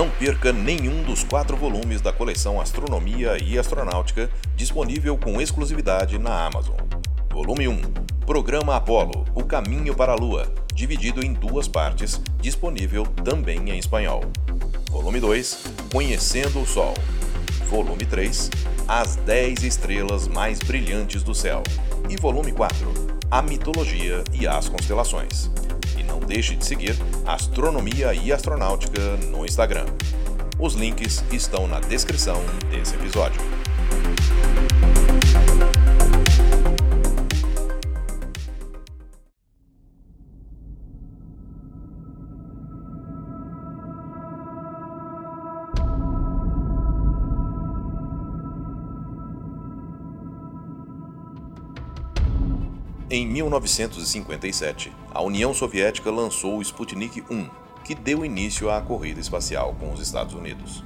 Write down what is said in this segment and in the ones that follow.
Não perca nenhum dos quatro volumes da coleção Astronomia e Astronáutica, disponível com exclusividade na Amazon. Volume 1 Programa Apollo O Caminho para a Lua, dividido em duas partes, disponível também em espanhol. Volume 2 Conhecendo o Sol. Volume 3 As 10 Estrelas Mais Brilhantes do Céu. E volume 4 A Mitologia e as Constelações deixe de seguir Astronomia e Astronáutica no Instagram. Os links estão na descrição desse episódio. Em 1957, a União Soviética lançou o Sputnik 1, que deu início à corrida espacial com os Estados Unidos.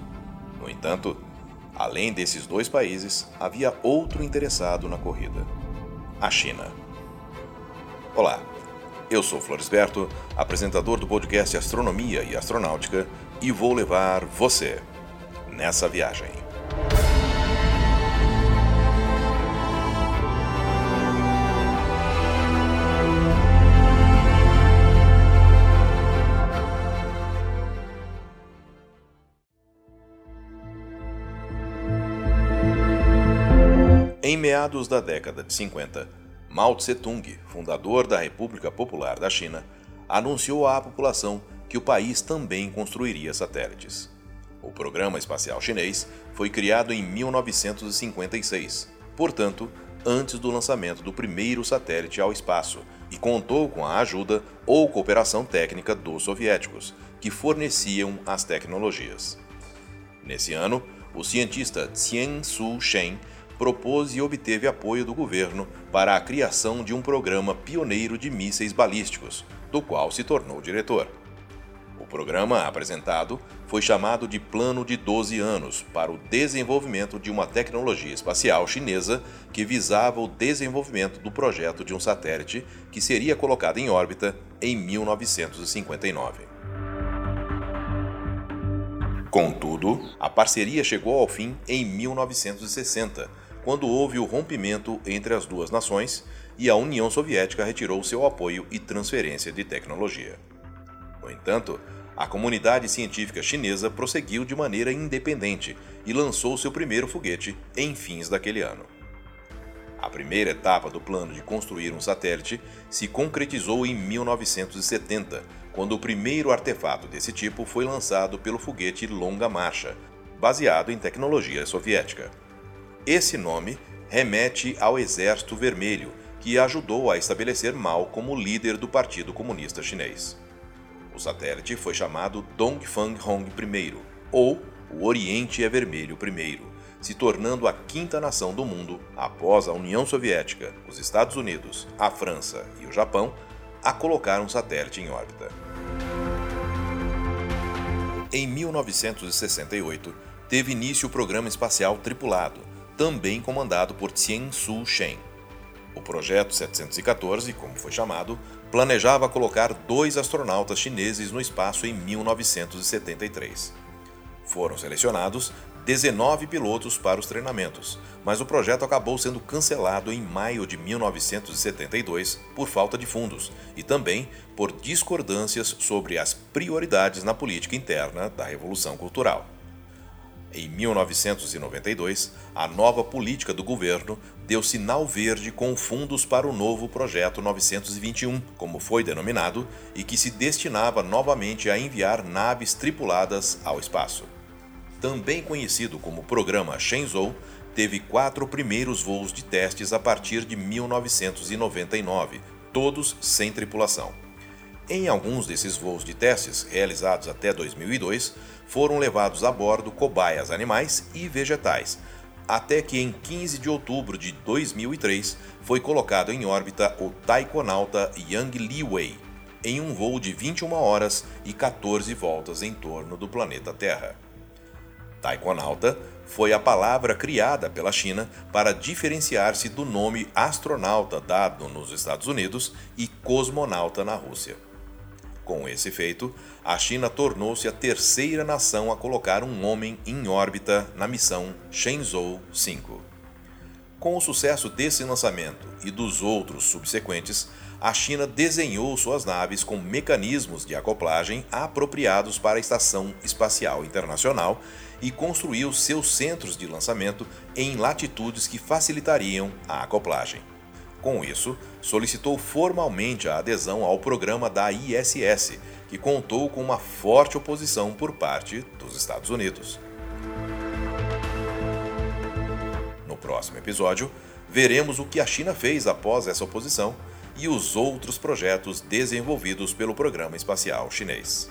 No entanto, além desses dois países, havia outro interessado na corrida: a China. Olá, eu sou Floresberto, apresentador do podcast Astronomia e Astronáutica, e vou levar você nessa viagem. Em meados da década de 50, Mao Tse-tung, fundador da República Popular da China, anunciou à população que o país também construiria satélites. O programa espacial chinês foi criado em 1956, portanto, antes do lançamento do primeiro satélite ao espaço, e contou com a ajuda ou cooperação técnica dos soviéticos, que forneciam as tecnologias. Nesse ano, o cientista Qian Su-shen propôs e obteve apoio do governo para a criação de um programa pioneiro de mísseis balísticos, do qual se tornou diretor. O programa apresentado foi chamado de Plano de 12 anos para o desenvolvimento de uma tecnologia espacial chinesa que visava o desenvolvimento do projeto de um satélite que seria colocado em órbita em 1959. Contudo, a parceria chegou ao fim em 1960 quando houve o rompimento entre as duas nações e a União Soviética retirou seu apoio e transferência de tecnologia. No entanto, a comunidade científica chinesa prosseguiu de maneira independente e lançou seu primeiro foguete em fins daquele ano. A primeira etapa do plano de construir um satélite se concretizou em 1970, quando o primeiro artefato desse tipo foi lançado pelo foguete Longa Marcha, baseado em tecnologia soviética. Esse nome remete ao Exército Vermelho, que ajudou a estabelecer Mao como líder do Partido Comunista Chinês. O satélite foi chamado Dongfang Hong I, ou o Oriente é Vermelho I, se tornando a quinta nação do mundo, após a União Soviética, os Estados Unidos, a França e o Japão, a colocar um satélite em órbita. Em 1968, teve início o programa espacial tripulado, também comandado por Tien Su Shen. O projeto 714, como foi chamado, planejava colocar dois astronautas chineses no espaço em 1973. Foram selecionados 19 pilotos para os treinamentos, mas o projeto acabou sendo cancelado em maio de 1972 por falta de fundos e também por discordâncias sobre as prioridades na política interna da Revolução Cultural. Em 1992, a nova política do governo deu sinal verde com fundos para o novo Projeto 921, como foi denominado, e que se destinava novamente a enviar naves tripuladas ao espaço. Também conhecido como Programa Shenzhou, teve quatro primeiros voos de testes a partir de 1999, todos sem tripulação. Em alguns desses voos de testes, realizados até 2002, foram levados a bordo cobaias animais e vegetais, até que em 15 de outubro de 2003 foi colocado em órbita o taikonauta Yang Liwei, em um voo de 21 horas e 14 voltas em torno do planeta Terra. Taikonauta foi a palavra criada pela China para diferenciar-se do nome astronauta dado nos Estados Unidos e cosmonauta na Rússia. Com esse feito, a China tornou-se a terceira nação a colocar um homem em órbita na missão Shenzhou 5. Com o sucesso desse lançamento e dos outros subsequentes, a China desenhou suas naves com mecanismos de acoplagem apropriados para a Estação Espacial Internacional e construiu seus centros de lançamento em latitudes que facilitariam a acoplagem. Com isso, solicitou formalmente a adesão ao programa da ISS, que contou com uma forte oposição por parte dos Estados Unidos. No próximo episódio, veremos o que a China fez após essa oposição e os outros projetos desenvolvidos pelo programa espacial chinês.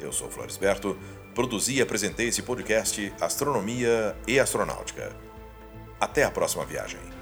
Eu sou Floresberto, produzi e apresentei esse podcast Astronomia e Astronáutica. Até a próxima viagem.